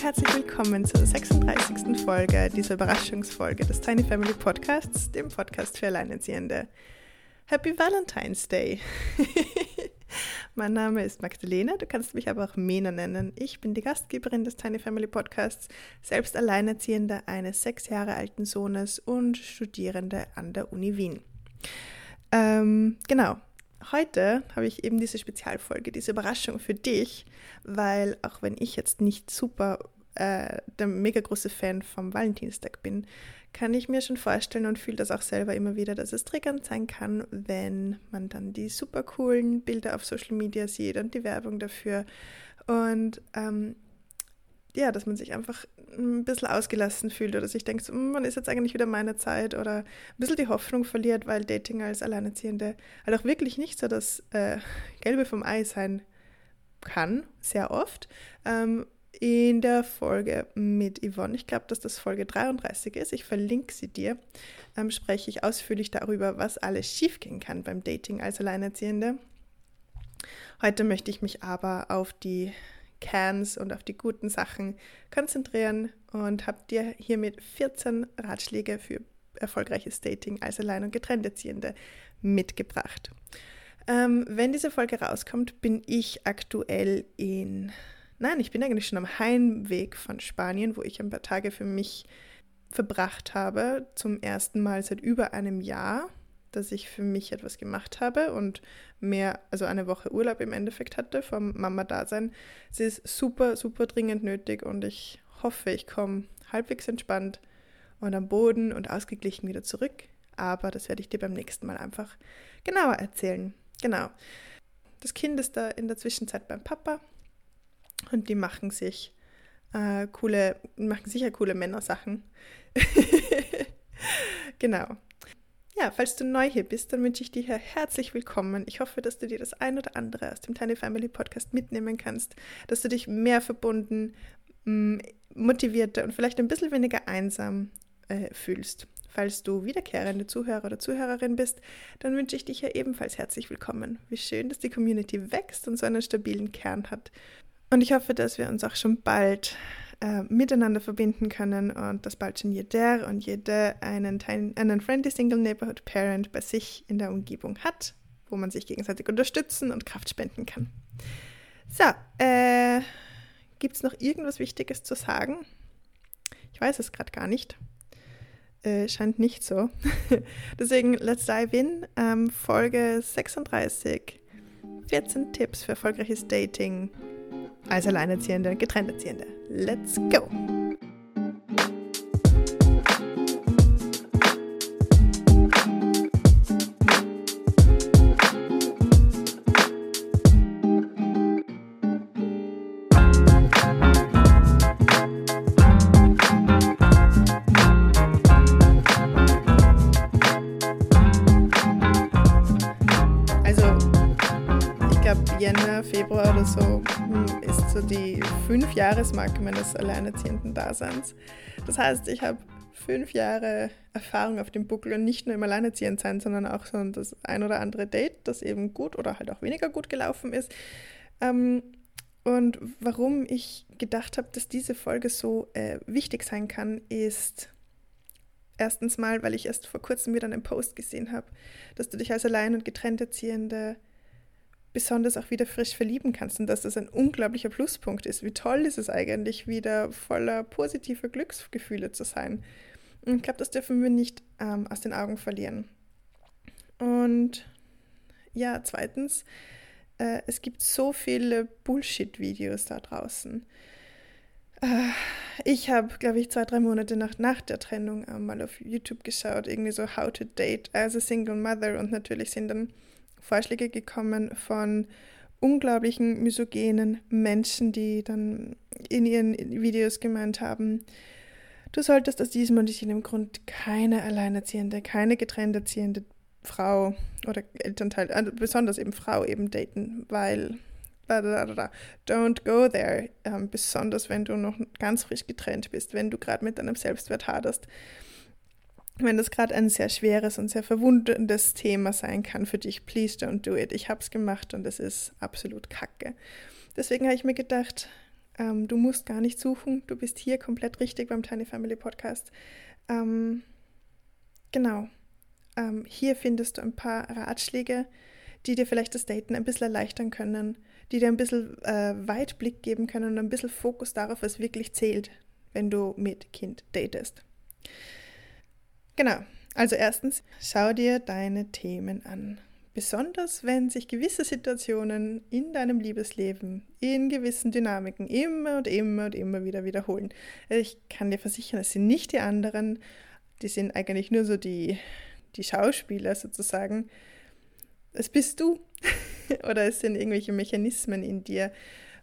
und herzlich willkommen zur 36. Folge dieser Überraschungsfolge des Tiny Family Podcasts, dem Podcast für Alleinerziehende. Happy Valentine's Day! mein Name ist Magdalena, du kannst mich aber auch Mena nennen. Ich bin die Gastgeberin des Tiny Family Podcasts, selbst Alleinerziehende eines sechs Jahre alten Sohnes und Studierende an der Uni Wien. Ähm, genau, heute habe ich eben diese Spezialfolge, diese Überraschung für dich, weil auch wenn ich jetzt nicht super äh, der mega große Fan vom Valentinstag bin, kann ich mir schon vorstellen und fühle das auch selber immer wieder, dass es triggernd sein kann, wenn man dann die super coolen Bilder auf Social Media sieht und die Werbung dafür. Und ähm, ja, dass man sich einfach ein bisschen ausgelassen fühlt oder sich denkt, so, hm, wann ist jetzt eigentlich wieder meine Zeit oder ein bisschen die Hoffnung verliert, weil Dating als Alleinerziehende halt auch wirklich nicht so das äh, Gelbe vom Ei sein kann, sehr oft. Ähm, in der Folge mit Yvonne, ich glaube, dass das Folge 33 ist, ich verlinke sie dir, ähm, spreche ich ausführlich darüber, was alles schiefgehen kann beim Dating als Alleinerziehende. Heute möchte ich mich aber auf die Cans und auf die guten Sachen konzentrieren und habe dir hiermit 14 Ratschläge für erfolgreiches Dating als Allein- und Getrennterziehende mitgebracht. Ähm, wenn diese Folge rauskommt, bin ich aktuell in, nein, ich bin eigentlich schon am Heimweg von Spanien, wo ich ein paar Tage für mich verbracht habe, zum ersten Mal seit über einem Jahr dass ich für mich etwas gemacht habe und mehr, also eine Woche Urlaub im Endeffekt hatte vom Mama-Dasein. Es ist super, super dringend nötig und ich hoffe, ich komme halbwegs entspannt und am Boden und ausgeglichen wieder zurück. Aber das werde ich dir beim nächsten Mal einfach genauer erzählen. Genau. Das Kind ist da in der Zwischenzeit beim Papa und die machen sich äh, coole, machen sicher coole Männersachen. genau. Ja, falls du neu hier bist, dann wünsche ich dir herzlich willkommen. Ich hoffe, dass du dir das ein oder andere aus dem Tiny Family Podcast mitnehmen kannst, dass du dich mehr verbunden, motivierter und vielleicht ein bisschen weniger einsam äh, fühlst. Falls du wiederkehrende Zuhörer oder Zuhörerin bist, dann wünsche ich dich hier ebenfalls herzlich willkommen. Wie schön, dass die Community wächst und so einen stabilen Kern hat. Und ich hoffe, dass wir uns auch schon bald äh, miteinander verbinden können und dass bald schon jeder und jede einen, einen Friendly Single Neighborhood Parent bei sich in der Umgebung hat, wo man sich gegenseitig unterstützen und Kraft spenden kann. So, äh, gibt es noch irgendwas Wichtiges zu sagen? Ich weiß es gerade gar nicht. Äh, scheint nicht so. Deswegen, let's dive in. Ähm, Folge 36. 14 Tipps für erfolgreiches Dating als Alleinerziehende, Getrennterziehende. Let's go! Jänner, Februar oder so hm, ist so die Fünf-Jahres-Marke meines alleinerziehenden Daseins. Das heißt, ich habe fünf Jahre Erfahrung auf dem Buckel und nicht nur im Alleinerziehendsein, sondern auch so das ein oder andere Date, das eben gut oder halt auch weniger gut gelaufen ist. Ähm, und warum ich gedacht habe, dass diese Folge so äh, wichtig sein kann, ist erstens mal, weil ich erst vor kurzem wieder einen Post gesehen habe, dass du dich als Allein- und Getrennterziehende besonders auch wieder frisch verlieben kannst und dass das ein unglaublicher Pluspunkt ist. Wie toll ist es eigentlich, wieder voller positiver Glücksgefühle zu sein. Und ich glaube, das dürfen wir nicht ähm, aus den Augen verlieren. Und ja, zweitens, äh, es gibt so viele Bullshit-Videos da draußen. Äh, ich habe, glaube ich, zwei, drei Monate nach, nach der Trennung äh, mal auf YouTube geschaut, irgendwie so How to Date as a Single Mother und natürlich sind dann Vorschläge gekommen von unglaublichen misogenen Menschen, die dann in ihren Videos gemeint haben, du solltest aus diesem und diesem Grund keine alleinerziehende, keine getrennt erziehende Frau oder Elternteil, also besonders eben Frau eben daten, weil don't go there, ähm, besonders wenn du noch ganz frisch getrennt bist, wenn du gerade mit deinem Selbstwert haderst wenn das gerade ein sehr schweres und sehr verwundendes Thema sein kann für dich, please don't do it. Ich habe es gemacht und es ist absolut kacke. Deswegen habe ich mir gedacht, Ähm, du musst gar nicht suchen. Du bist hier komplett richtig beim Tiny Family Podcast. Ähm, genau. Ähm, hier findest du ein paar Ratschläge, die dir vielleicht das Daten ein bisschen erleichtern können, die dir ein bisschen äh, Weitblick geben können und ein bisschen Fokus darauf, was wirklich zählt, wenn du mit Kind datest. Genau. Also erstens, schau dir deine Themen an. Besonders wenn sich gewisse Situationen in deinem Liebesleben in gewissen Dynamiken immer und immer und immer wieder wiederholen. Ich kann dir versichern, es sind nicht die anderen, die sind eigentlich nur so die, die Schauspieler sozusagen. Es bist du oder es sind irgendwelche Mechanismen in dir.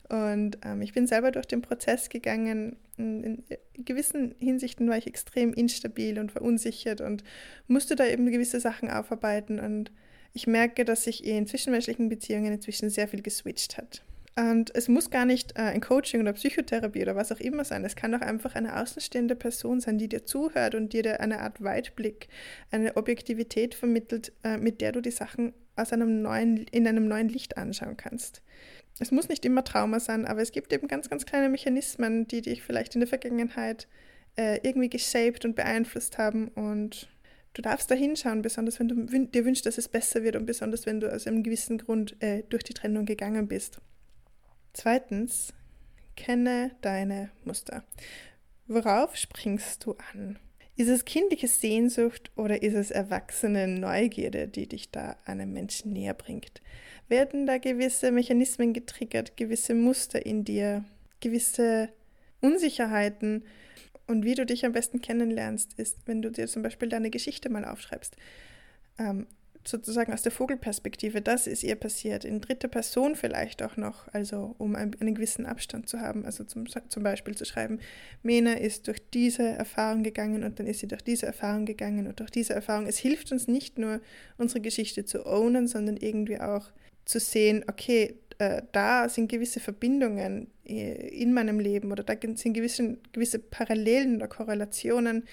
Und ähm, ich bin selber durch den Prozess gegangen. In, gewissen Hinsichten war ich extrem instabil und verunsichert und musste da eben gewisse Sachen aufarbeiten. Und ich merke, dass sich in zwischenmenschlichen Beziehungen inzwischen sehr viel geswitcht hat. Und es muss gar nicht äh, ein Coaching oder Psychotherapie oder was auch immer sein. Es kann auch einfach eine außenstehende Person sein, die dir zuhört und dir eine Art Weitblick, eine Objektivität vermittelt, äh, mit der du die Sachen aus einem neuen, in einem neuen Licht anschauen kannst. Es muss nicht immer Trauma sein, aber es gibt eben ganz, ganz kleine Mechanismen, die dich vielleicht in der Vergangenheit äh, irgendwie geshaped und beeinflusst haben und du darfst da hinschauen, besonders wenn du dir wünschst, dass es besser wird und besonders wenn du aus einem gewissen Grund äh, durch die Trennung gegangen bist. Zweitens, kenne deine Muster. Worauf springst du an? Ist es kindliche Sehnsucht oder ist es erwachsene Neugierde, die dich da einem Menschen näher bringt? Werden da gewisse Mechanismen getriggert, gewisse Muster in dir, gewisse Unsicherheiten? Und wie du dich am besten kennenlernst, ist, wenn du dir zum Beispiel deine Geschichte mal aufschreibst. Ähm, sozusagen aus der Vogelperspektive, das ist ihr passiert, in dritter Person vielleicht auch noch, also um einen, gewissen Abstand zu haben, also zum, zum Beispiel zu schreiben, Mena ist durch diese Erfahrung gegangen und dann ist sie durch diese Erfahrung gegangen und durch diese Erfahrung. Es hilft uns nicht nur, unsere Geschichte zu ownen, sondern irgendwie auch zu sehen, okay, äh, da sind gewisse Verbindungen äh, in meinem Leben oder da sind gewisse, gewisse Parallelen oder Korrelationen,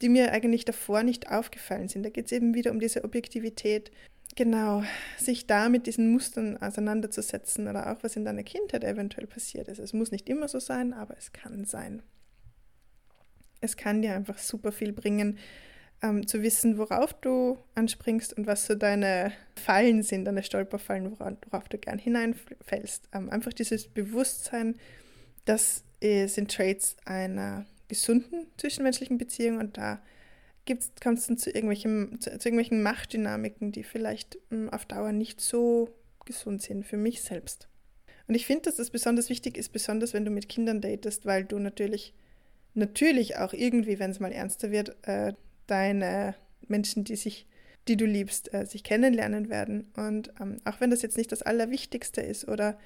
die mir eigentlich davor nicht aufgefallen sind. Da geht es eben wieder um diese Objektivität. Genau, sich da mit diesen Mustern auseinanderzusetzen oder auch was in deiner Kindheit eventuell passiert ist. Es muss nicht immer so sein, aber es kann sein. Es kann dir einfach super viel bringen, ähm, zu wissen, worauf du anspringst und was so deine Fallen sind, deine Stolperfallen, worauf, worauf du gern hineinfällst. Ähm, einfach dieses Bewusstsein, das äh, sind Traits einer gesunden zwischenmenschlichen Beziehung und da kommt es dann zu irgendwelchen, zu, zu, irgendwelchen Machtdynamiken, die vielleicht mh, hm, auf Dauer nicht so gesund sind für mich selbst. Und ich finde, dass das besonders wichtig ist, besonders wenn du mit Kindern datest, weil du natürlich, natürlich auch irgendwie, wenn es mal ernster wird, äh, deine Menschen, die sich, die du liebst, äh, sich kennenlernen werden. Und ähm, auch wenn das jetzt nicht das Allerwichtigste ist oder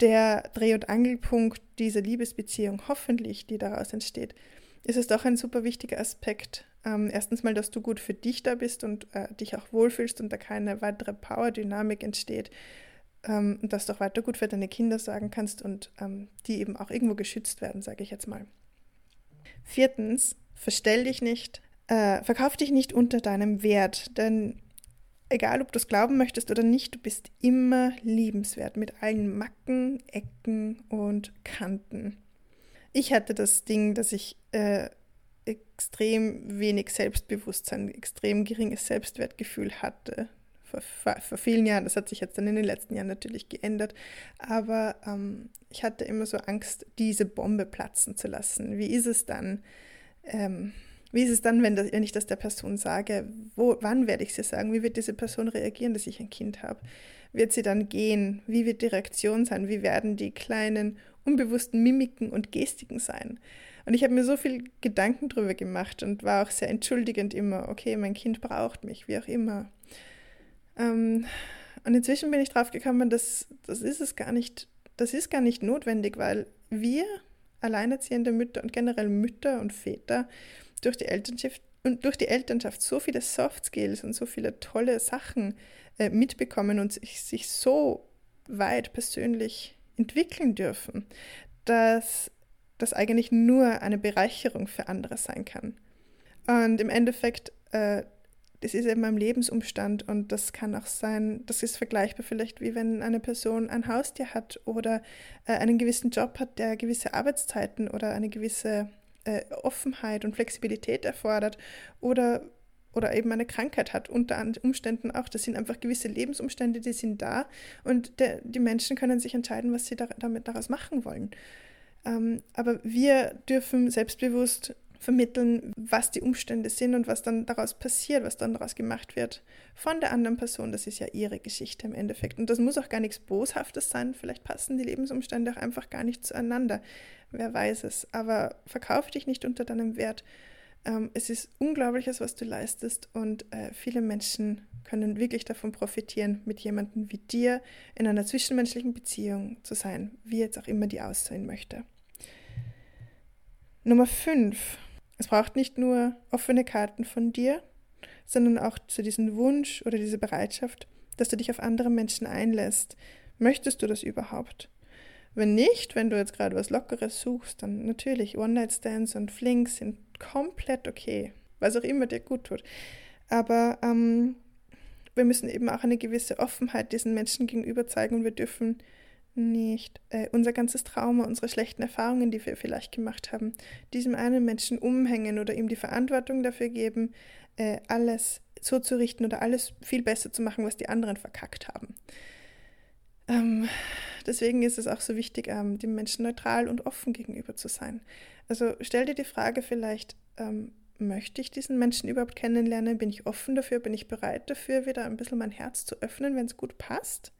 der Dreh- und Angelpunkt dieser Liebesbeziehung, hoffentlich, die daraus entsteht, ist es doch ein super wichtiger Aspekt. Ähm, erstens mal, dass du gut für dich da bist und äh, dich auch wohlfühlst und da keine weitere Power-Dynamik entsteht. Ähm, und dass du auch weiter gut für deine Kinder sagen kannst und ähm, die eben auch irgendwo geschützt werden, sage ich jetzt mal. Viertens, verstell dich nicht, äh, verkauf dich nicht unter deinem Wert, denn egal ob du es glauben möchtest oder nicht, du bist immer liebenswert mit allen Macken, Ecken und Kanten. Ich hatte das Ding, dass ich äh, extrem wenig Selbstbewusstsein, extrem geringes Selbstwertgefühl hatte. Vor, vor, vor, vielen Jahren, das hat sich jetzt dann in den letzten Jahren natürlich geändert, aber ähm, ich hatte immer so Angst, diese Bombe platzen zu lassen. Wie ist es dann? Ähm, wie ist es dann, wenn, das, wenn ich das der Person sage? Wo, wann werde ich sie sagen? Wie wird diese Person reagieren, dass ich ein Kind habe? Wird sie dann gehen? Wie wird die Reaktion sein? Wie werden die kleinen, unbewussten Mimiken und Gestiken sein? Und ich habe mir so viel Gedanken darüber gemacht und war auch sehr entschuldigend immer, okay, mein Kind braucht mich, wie auch immer. Ähm, und inzwischen bin ich drauf gekommen, dass das ist es gar nicht, das ist gar nicht notwendig, weil wir alleinerziehende Mütter und generell Mütter und Väter durch die Elternschaft und durch die Elternschaft so viele Soft Skills und so viele tolle Sachen äh, mitbekommen und sich, sich so weit persönlich entwickeln dürfen, dass das eigentlich nur eine Bereicherung für andere sein kann. Und im Endeffekt äh, Das ist eben ein Lebensumstand und das kann auch sein, das ist vergleichbar vielleicht wie wenn eine Person ein Haustier hat oder äh, einen gewissen Job hat, der gewisse Arbeitszeiten oder eine gewisse äh, Offenheit und Flexibilität erfordert oder oder eben eine Krankheit hat, unter Umständen auch. Das sind einfach gewisse Lebensumstände, die sind da und der, die Menschen können sich entscheiden, was sie da, damit daraus machen wollen. Ähm, aber wir dürfen selbstbewusst vermitteln, was die Umstände sind und was dann daraus passiert, was dann daraus gemacht wird von der anderen Person. Das ist ja ihre Geschichte im Endeffekt. Und das muss auch gar nichts Boshaftes sein. Vielleicht passen die Lebensumstände auch einfach gar nicht zueinander. Wer weiß es. Aber verkauf dich nicht unter deinem Wert. Ähm, es ist Unglaubliches, was du leistest und äh, viele Menschen können wirklich davon profitieren, mit jemandem wie dir in einer zwischenmenschlichen Beziehung zu sein, wie jetzt auch immer die aussehen möchte. Nummer 5. Es braucht nicht nur offene Karten von dir, sondern auch zu diesem Wunsch oder diese Bereitschaft, dass du dich auf andere Menschen einlässt. Möchtest du das überhaupt? Wenn nicht, wenn du jetzt gerade was Lockeres suchst, dann natürlich One-Night-Stands und Flings sind komplett okay, was auch immer dir gut tut. Aber ähm, wir müssen eben auch eine gewisse Offenheit diesen Menschen gegenüber zeigen und wir dürfen nicht äh, unser ganzes Trauma, unsere schlechten Erfahrungen, die wir vielleicht gemacht haben, diesem einen Menschen umhängen oder ihm die Verantwortung dafür geben, äh, alles so zu richten oder alles viel besser zu machen, was die anderen verkackt haben. Ähm, deswegen ist es auch so wichtig, ähm, dem Menschen neutral und offen gegenüber zu sein. Also stell dir die Frage vielleicht, ähm, möchte ich diesen Menschen überhaupt kennenlernen? Bin ich offen dafür? Bin ich bereit dafür, wieder ein bisschen mein Herz zu öffnen, wenn es gut passt?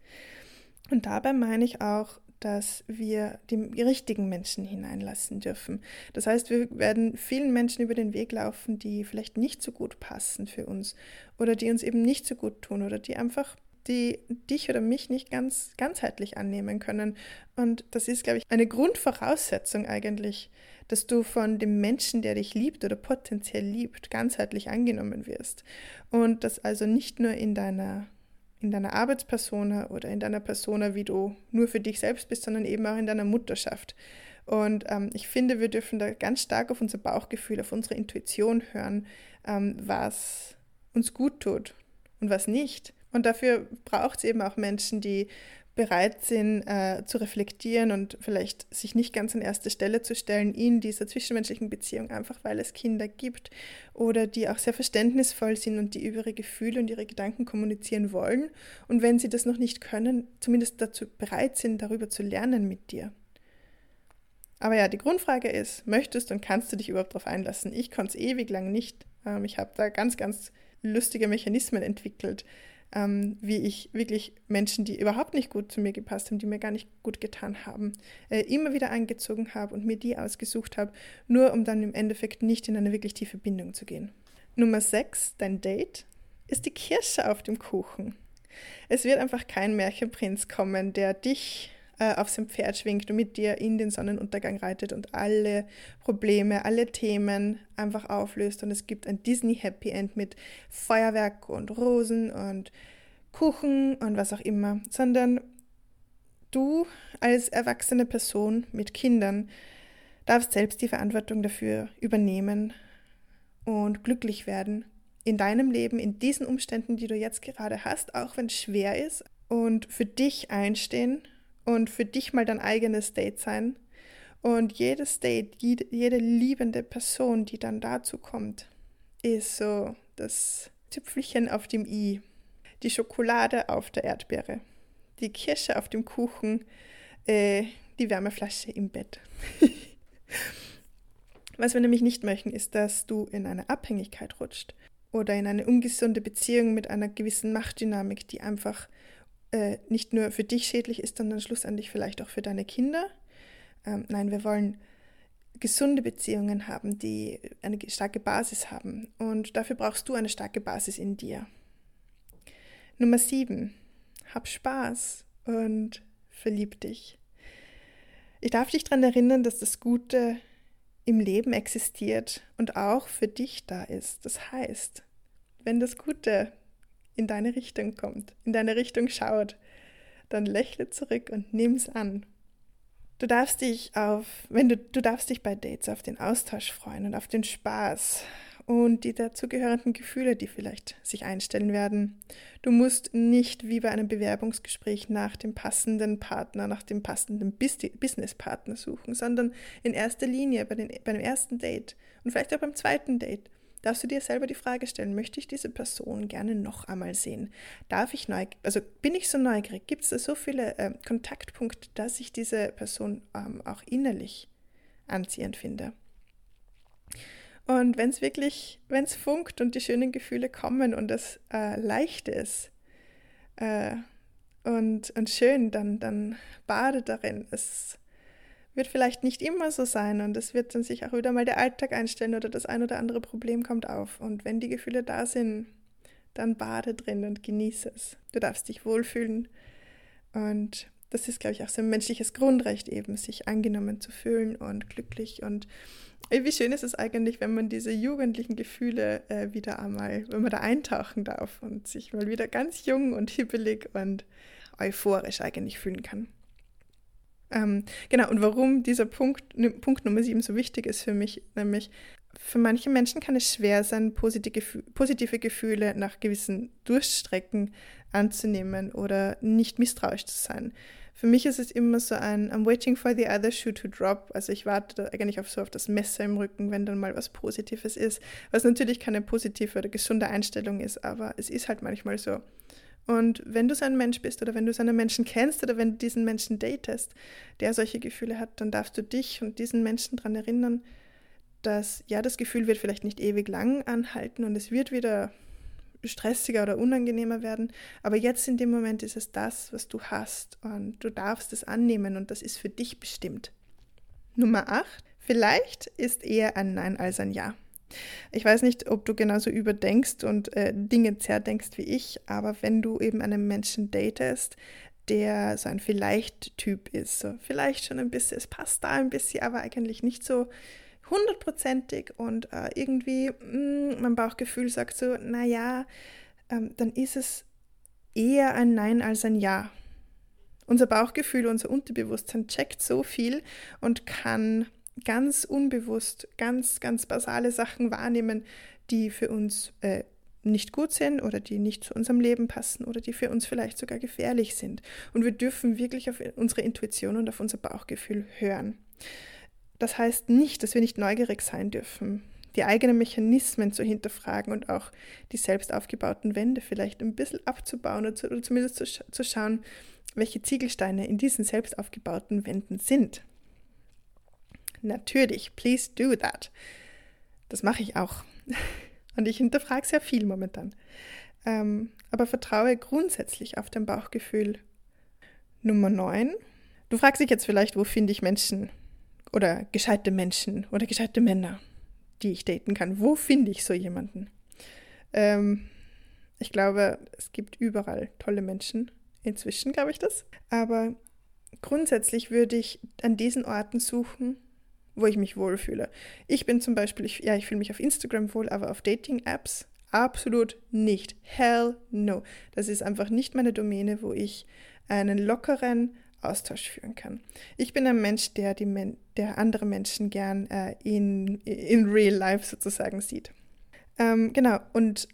Und dabei meine ich auch, dass wir die richtigen Menschen hineinlassen dürfen. Das heißt, wir werden vielen Menschen über den Weg laufen, die vielleicht nicht so gut passen für uns oder die uns eben nicht so gut tun oder die einfach die dich oder mich nicht ganz ganzheitlich annehmen können. Und das ist, glaube ich, eine Grundvoraussetzung eigentlich, dass du von dem Menschen, der dich liebt oder potenziell liebt, ganzheitlich angenommen wirst. Und das also nicht nur in deiner in deiner Arbeitspersona oder in deiner Persona, wie du nur für dich selbst bist, sondern eben auch in deiner Mutterschaft. Und ähm, ich finde, wir dürfen da ganz stark auf unser Bauchgefühl, auf unsere Intuition hören, ähm, was uns gut tut und was nicht. Und dafür braucht es eben auch Menschen, die bereit sind äh, zu reflektieren und vielleicht sich nicht ganz an erste Stelle zu stellen in dieser zwischenmenschlichen Beziehung, einfach weil es Kinder gibt oder die auch sehr verständnisvoll sind und die über ihre Gefühle und ihre Gedanken kommunizieren wollen und wenn sie das noch nicht können, zumindest dazu bereit sind, darüber zu lernen mit dir. Aber ja, die Grundfrage ist, möchtest und kannst du dich überhaupt darauf einlassen? Ich konnte es ewig lang nicht. Ähm, ich habe da ganz, ganz lustige Mechanismen entwickelt, ähm, wie ich wirklich Menschen, die überhaupt nicht gut zu mir gepasst haben, die mir gar nicht gut getan haben, äh, immer wieder eingezogen habe und mir die ausgesucht habe, nur um dann im Endeffekt nicht in eine wirklich tiefe Bindung zu gehen. Nummer 6, dein Date, ist die Kirsche auf dem Kuchen. Es wird einfach kein Märchenprinz kommen, der dich äh, auf sein Pferd schwingt und mit dir in den Sonnenuntergang reitet und alle Probleme, alle Themen einfach auflöst. Und es gibt ein Disney Happy End mit Feuerwerk und Rosen und Kuchen und was auch immer, sondern du als erwachsene Person mit Kindern darfst selbst die Verantwortung dafür übernehmen und glücklich werden in deinem Leben, in diesen Umständen, die du jetzt gerade hast, auch wenn es schwer ist, und für dich einstehen und für dich mal dein eigenes Date sein. Und jedes Date, jede, liebende Person, die dann dazu kommt, ist so das Tüpfelchen auf dem i, die Schokolade auf der Erdbeere, die Kirsche auf dem Kuchen, äh, die Wärmeflasche im Bett. Was wir nämlich nicht möchten, ist, dass du in eine Abhängigkeit rutscht oder in eine ungesunde Beziehung mit einer gewissen Machtdynamik, die einfach äh, nicht nur für dich schädlich ist, sondern schlussendlich vielleicht auch für deine Kinder. Ähm, nein, wir wollen gesunde Beziehungen haben, die eine starke Basis haben. Und dafür brauchst du eine starke Basis in dir. Nummer sieben, hab Spaß und verlieb dich. Ich darf dich daran erinnern, dass das Gute im Leben existiert und auch für dich da ist. Das heißt, wenn das Gute in deine Richtung kommt, in deine Richtung schaut, dann lächle zurück und nimm's an. Du darfst dich auf, wenn du, du darfst dich bei Dates auf den Austausch freuen und auf den Spaß und die dazugehörenden Gefühle, die vielleicht sich einstellen werden. Du musst nicht wie bei einem Bewerbungsgespräch nach dem passenden Partner, nach dem passenden Businesspartner suchen, sondern in erster Linie bei, den, bei ersten Date und vielleicht auch beim zweiten Date darfst du dir selber die Frage stellen, möchte ich diese Person gerne noch einmal sehen? Darf ich neugierig, also bin ich so neugierig? Gibt es da so viele äh, Kontaktpunkte, dass ich diese Person ähm, auch innerlich anziehend finde? Und wenn es wirklich, wenn es funkt und die schönen Gefühle kommen und es äh, leicht ist äh, und, und schön, dann, dann bade darin. Es wird vielleicht nicht immer so sein und es wird dann sich auch wieder mal der Alltag einstellen oder das ein oder andere Problem kommt auf. Und wenn die Gefühle da sind, dann bade drin und genieße es. Du darfst dich wohlfühlen und das ist, glaube ich, auch so ein menschliches Grundrecht eben, sich angenommen zu fühlen und glücklich und wie schön ist es eigentlich, wenn man diese jugendlichen Gefühle äh, wieder einmal, wenn man da eintauchen darf und sich mal wieder ganz jung und hibbelig und euphorisch eigentlich fühlen kann. Ähm, genau, und warum dieser Punkt, Punkt Nummer 7 so wichtig ist für mich, nämlich für manche Menschen kann es schwer sein, positive, Gefühle nach gewissen Durchstrecken anzunehmen oder nicht misstrauisch zu sein für mich ist es immer so ein I'm waiting for the other shoe to drop. Also ich warte eigentlich auf so auf das Messer im Rücken, wenn dann mal was Positives ist. Was natürlich keine positive oder gesunde Einstellung ist, aber es ist halt manchmal so. Und wenn du so ein Mensch bist oder wenn du so einen Menschen kennst oder wenn du diesen Menschen datest, der solche Gefühle hat, dann darfst du dich und diesen Menschen daran erinnern, dass ja, das Gefühl wird vielleicht nicht ewig lang anhalten und es wird wieder stressiger oder unangenehmer werden. Aber jetzt in dem Moment ist es das, was du hast und du darfst es annehmen und das ist für dich bestimmt. Nummer 8. Vielleicht ist eher ein Nein als ein Ja. Ich weiß nicht, ob du genauso überdenkst und äh, Dinge zerdenkst wie ich, aber wenn du eben einen Menschen datest, der so ein Vielleicht-Typ ist, so vielleicht schon ein bisschen, es passt da ein bisschen, aber eigentlich nicht so hundertprozentig und äh, irgendwie mh, mm, mein Bauchgefühl sagt so, naja, ähm, dann ist es eher ein Nein als ein Ja. Unser Bauchgefühl, unser Unterbewusstsein checkt so viel und kann ganz unbewusst ganz, ganz basale Sachen wahrnehmen, die für uns äh, nicht gut sind oder die nicht zu unserem Leben passen oder die für uns vielleicht sogar gefährlich sind. Und wir dürfen wirklich auf unsere Intuition und auf unser Bauchgefühl hören. Das heißt nicht, dass wir nicht neugierig sein dürfen, die eigenen Mechanismen zu hinterfragen und auch die selbst aufgebauten Wände vielleicht ein bisschen abzubauen oder, zu, oder zumindest zu, zu schauen, welche Ziegelsteine in diesen selbst aufgebauten Wänden sind. Natürlich, please do that. Das mache ich auch. Und ich hinterfrage sehr viel momentan. Ähm, aber vertraue grundsätzlich auf dein Bauchgefühl. Nummer 9. Du fragst dich jetzt vielleicht, wo finde ich Menschen, oder gescheite Menschen oder gescheite Männer, die ich daten kann. Wo finde ich so jemanden? Ähm, ich glaube, es gibt überall tolle Menschen. Inzwischen glaube ich das. Aber grundsätzlich würde ich an diesen Orten suchen, wo ich mich wohlfühle. Ich bin zum Beispiel, ich, ja, ich fühle mich auf Instagram wohl, aber auf Dating-Apps absolut nicht. Hell no. Das ist einfach nicht meine Domäne, wo ich einen lockeren, Austausch führen kann. Ich bin ein Mensch, der, die Men der andere Menschen gern äh, in, in real life sozusagen sieht. Ähm, genau, und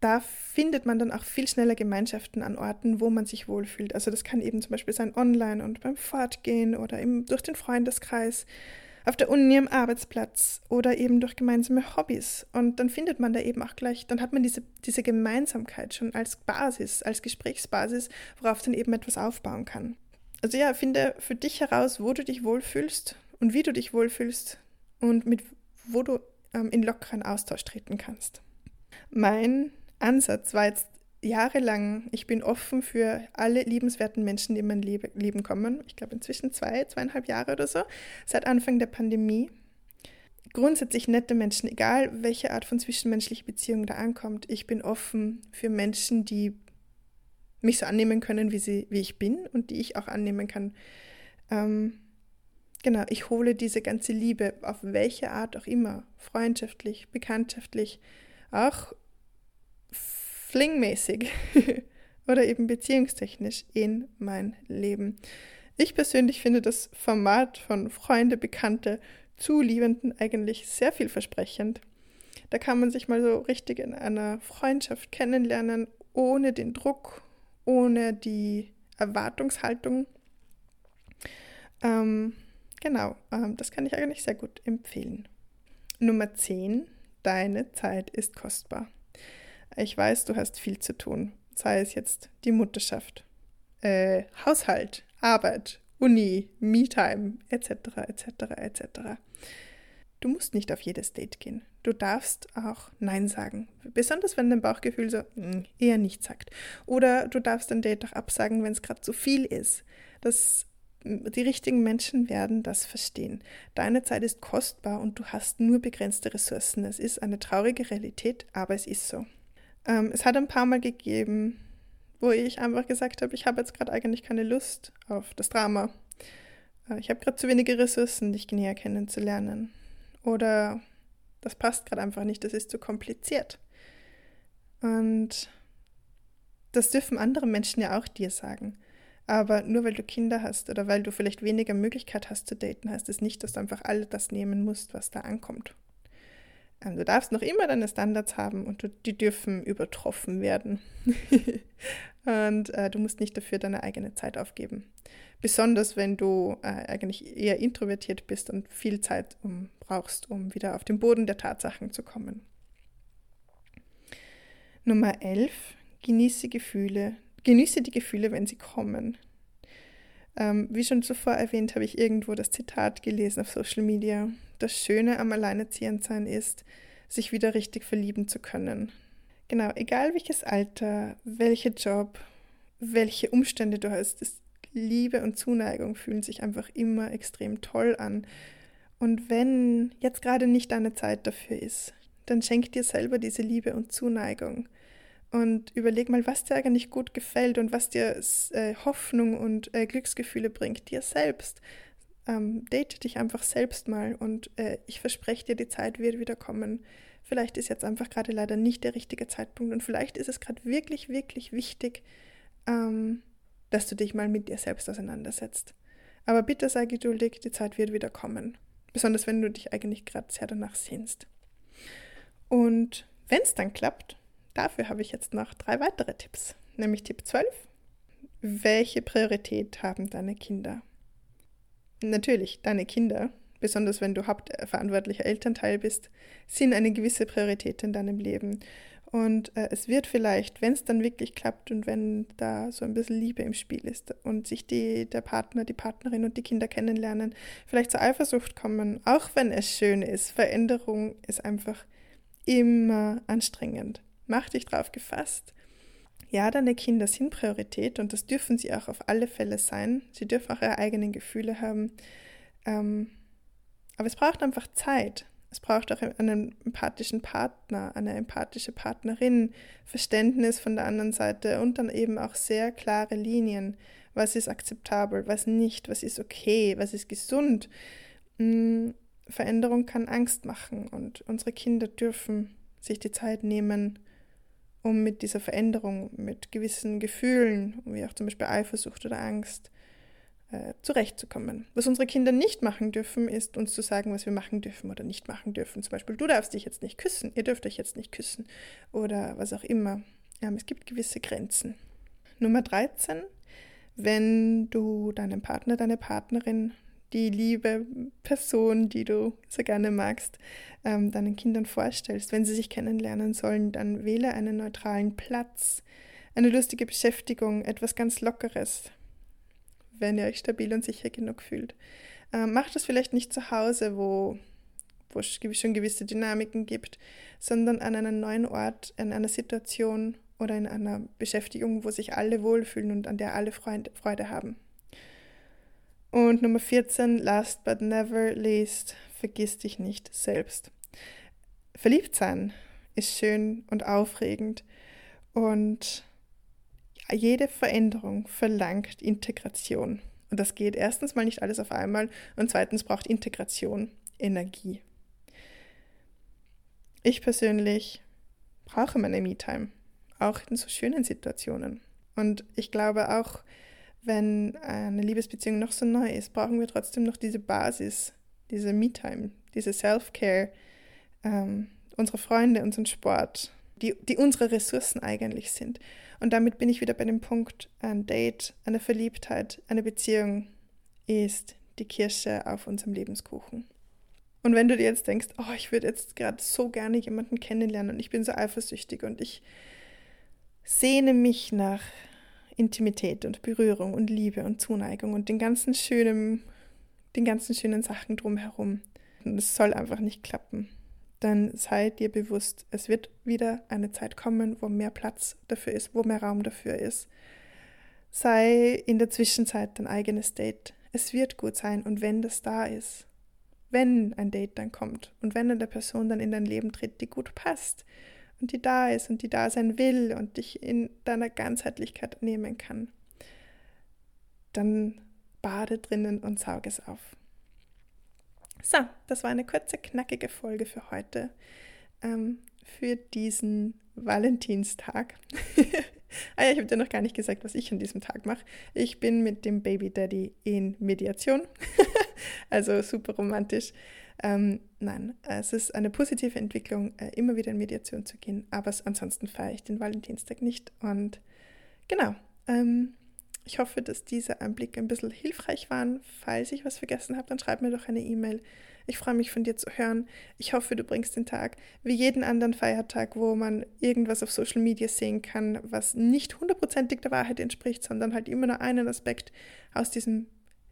da findet man dann auch viel schneller Gemeinschaften an Orten, wo man sich wohlfühlt. Also das kann eben zum Beispiel sein online und beim Fortgehen oder eben durch den Freundeskreis, auf der Uni, am Arbeitsplatz oder eben durch gemeinsame Hobbys. Und dann findet man da eben auch gleich, dann hat man diese, diese Gemeinsamkeit schon als Basis, als Gesprächsbasis, worauf dann eben etwas aufbauen kann. Also ja, finde für dich heraus, wo du dich wohlfühlst und wie du dich wohlfühlst und mit wo du ähm, in lockeren Austausch treten kannst. Mein Ansatz war jetzt jahrelang, ich bin offen für alle liebenswerten Menschen, die in mein Leben kommen. Ich glaube inzwischen zwei, zweieinhalb Jahre oder so, seit Anfang der Pandemie. Grundsätzlich nette Menschen, egal welche Art von zwischenmenschlicher Beziehung da ankommt. Ich bin offen für Menschen, die mich so annehmen können, wie, sie, wie ich bin und die ich auch annehmen kann. Ähm, genau, ich hole diese ganze Liebe, auf welche Art auch immer, freundschaftlich, bekanntschaftlich, auch flingmäßig oder eben beziehungstechnisch in mein Leben. Ich persönlich finde das Format von Freunde, Bekannte, Zuliebenden eigentlich sehr vielversprechend Da kann man sich mal so richtig in einer Freundschaft kennenlernen, ohne den Druck, ohne die Erwartungshaltung. Ähm, genau, ähm, das kann ich eigentlich sehr gut empfehlen. Nummer 10. Deine Zeit ist kostbar. Ich weiß, du hast viel zu tun, sei es jetzt die Mutterschaft, äh, Haushalt, Arbeit, Uni, Me-Time, etc., etc., etc. Du musst nicht auf jedes Date gehen. Du darfst auch Nein sagen. Besonders wenn dein Bauchgefühl so mm, eher nicht sagt. Oder du darfst ein Date auch absagen, wenn es gerade zu viel ist. Das, die richtigen Menschen werden das verstehen. Deine Zeit ist kostbar und du hast nur begrenzte Ressourcen. Es ist eine traurige Realität, aber es ist so. Ähm, es hat ein paar Mal gegeben, wo ich einfach gesagt habe, ich habe jetzt gerade eigentlich keine Lust auf das Drama. Äh, ich habe gerade zu wenige Ressourcen, dich näher kennenzulernen. Oder das passt gerade einfach nicht, das ist zu kompliziert. Und das dürfen andere Menschen ja auch dir sagen. Aber nur weil du Kinder hast oder weil du vielleicht weniger Möglichkeit hast zu daten, heißt es nicht, dass du einfach all das nehmen musst, was da ankommt. Ähm, du darfst noch immer deine Standards haben und du, die dürfen übertroffen werden. und äh, du musst nicht dafür deine eigene Zeit aufgeben. Besonders wenn du äh, eigentlich eher introvertiert bist und viel Zeit um, brauchst, um wieder auf den Boden der Tatsachen zu kommen. Nummer 11. Genieße Gefühle. Genieße die Gefühle, wenn sie kommen. Ähm, wie schon zuvor erwähnt, habe ich irgendwo das Zitat gelesen auf Social Media. Das Schöne am Alleinerziehendsein ist, sich wieder richtig verlieben zu können. Genau, egal welches Alter, welcher Job, welche Umstände du hast, ist Liebe und Zuneigung fühlen sich einfach immer extrem toll an. Und wenn jetzt gerade nicht deine Zeit dafür ist, dann schenk dir selber diese Liebe und Zuneigung und überleg mal, was dir eigentlich gut gefällt und was dir äh, Hoffnung und äh, Glücksgefühle bringt, dir selbst. Ähm, date dich einfach selbst mal und äh, ich verspreche dir, die Zeit wird wieder kommen. Vielleicht ist jetzt einfach gerade leider nicht der richtige Zeitpunkt und vielleicht ist es gerade wirklich, wirklich wichtig, ähm, dass du dich mal mit dir selbst auseinandersetzt. Aber bitte sei geduldig, die Zeit wird wieder kommen. Besonders wenn du dich eigentlich gerade sehr danach sehnst. Und wenn es dann klappt, Dafür habe ich jetzt noch drei weitere Tipps, nämlich Tipp 12. Welche Priorität haben deine Kinder? Natürlich, deine Kinder, besonders wenn du hauptverantwortlicher Elternteil bist, sind eine gewisse Priorität in deinem Leben. Und äh, es wird vielleicht, wenn es dann wirklich klappt und wenn da so ein bisschen Liebe im Spiel ist und sich die, der Partner, die Partnerin und die Kinder kennenlernen, vielleicht zur Eifersucht kommen, auch wenn es schön ist. Veränderung ist einfach immer anstrengend. Mach dich drauf gefasst. Ja, deine Kinder sind Priorität und das dürfen sie auch auf alle Fälle sein. Sie dürfen auch ihre eigenen Gefühle haben. Ähm, aber es braucht einfach Zeit. Es braucht auch einen empathischen Partner, eine empathische Partnerin, Verständnis von der anderen Seite und dann eben auch sehr klare Linien. Was ist akzeptabel, was nicht, was ist okay, was ist gesund. Hm, Veränderung kann Angst machen und unsere Kinder dürfen sich die Zeit nehmen, um mit dieser Veränderung, mit gewissen Gefühlen, wie auch zum Beispiel Eifersucht oder Angst, äh, zurechtzukommen. Was unsere Kinder nicht machen dürfen, ist uns zu sagen, was wir machen dürfen oder nicht machen dürfen. Zum Beispiel, du darfst dich jetzt nicht küssen, ihr dürft euch jetzt nicht küssen oder was auch immer. Ähm, es gibt gewisse Grenzen. Nummer 13, wenn du deinem Partner, deine Partnerin die liebe Person, die du so gerne magst, ähm, deinen Kindern vorstellst. Wenn sie sich kennenlernen sollen, dann wähle einen neutralen Platz, eine lustige Beschäftigung, etwas ganz Lockeres, wenn ihr euch stabil und sicher genug fühlt. Ähm, macht das vielleicht nicht zu Hause, wo, wo es schon gewisse Dynamiken gibt, sondern an einem neuen Ort, in einer Situation oder in einer Beschäftigung, wo sich alle wohlfühlen und an der alle Freude haben. Und Nummer 14, last but never least, vergiss dich nicht selbst. Verliebt sein ist schön und aufregend und jede Veränderung verlangt Integration. Und das geht erstens mal nicht alles auf einmal und zweitens braucht Integration Energie. Ich persönlich brauche meine Me-Time, auch in so schönen Situationen. Und ich glaube auch, wenn eine Liebesbeziehung noch so neu ist, brauchen wir trotzdem noch diese Basis, diese Me-Time, diese Self-Care, ähm, unsere Freunde, unseren Sport, die, die unsere Ressourcen eigentlich sind. Und damit bin ich wieder bei dem Punkt, ein Date, eine Verliebtheit, eine Beziehung ist die Kirsche auf unserem Lebenskuchen. Und wenn du dir jetzt denkst, oh, ich würde jetzt gerade so gerne jemanden kennenlernen und ich bin so eifersüchtig und ich sehne mich nach Intimität und Berührung und Liebe und Zuneigung und den ganzen schönen, den ganzen schönen Sachen drumherum. Und es soll einfach nicht klappen. Dann sei dir bewusst, es wird wieder eine Zeit kommen, wo mehr Platz dafür ist, wo mehr Raum dafür ist. Sei in der Zwischenzeit dein eigenes Date. Es wird gut sein und wenn das da ist, wenn ein Date dann kommt und wenn eine Person dann in dein Leben tritt, die gut passt und die da ist und die da sein will und dich in deiner Ganzheitlichkeit nehmen kann, dann bade drinnen und sauge es auf. So, das war eine kurze, knackige Folge für heute, ähm, für diesen Valentinstag. ah ja, ich habe dir noch gar nicht gesagt, was ich an diesem Tag mache. Ich bin mit dem Baby Daddy in Mediation. also super romantisch. Ähm, nein, es ist eine positive Entwicklung, äh, immer wieder in Mediation zu gehen, aber ansonsten feiere ich den Valentinstag nicht. Und genau, ähm, ich hoffe, dass diese Einblicke ein bisschen hilfreich waren. Falls ich was vergessen habe, dann schreib mir doch eine E-Mail. Ich freue mich von dir zu hören. Ich hoffe, du bringst den Tag wie jeden anderen Feiertag, wo man irgendwas auf Social Media sehen kann, was nicht hundertprozentig der Wahrheit entspricht, sondern halt immer nur einen Aspekt aus diesem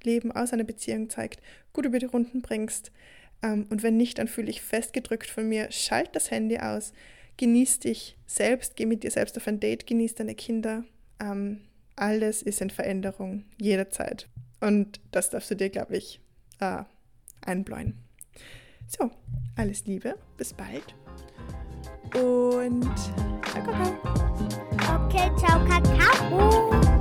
Leben, aus einer Beziehung zeigt, gut über die Runden bringst. Ähm, und wenn nicht, dann fühle ich festgedrückt von mir, schalt das Handy aus, genieß dich selbst, geh mit dir selbst auf ein Date, genieß deine Kinder. Ähm, alles ist in Veränderung, jederzeit. Und das darfst du dir, glaube ich, äh, einbläuen. So, alles Liebe, bis bald. Und ciao, Kakao. Okay, ciao, Kakao.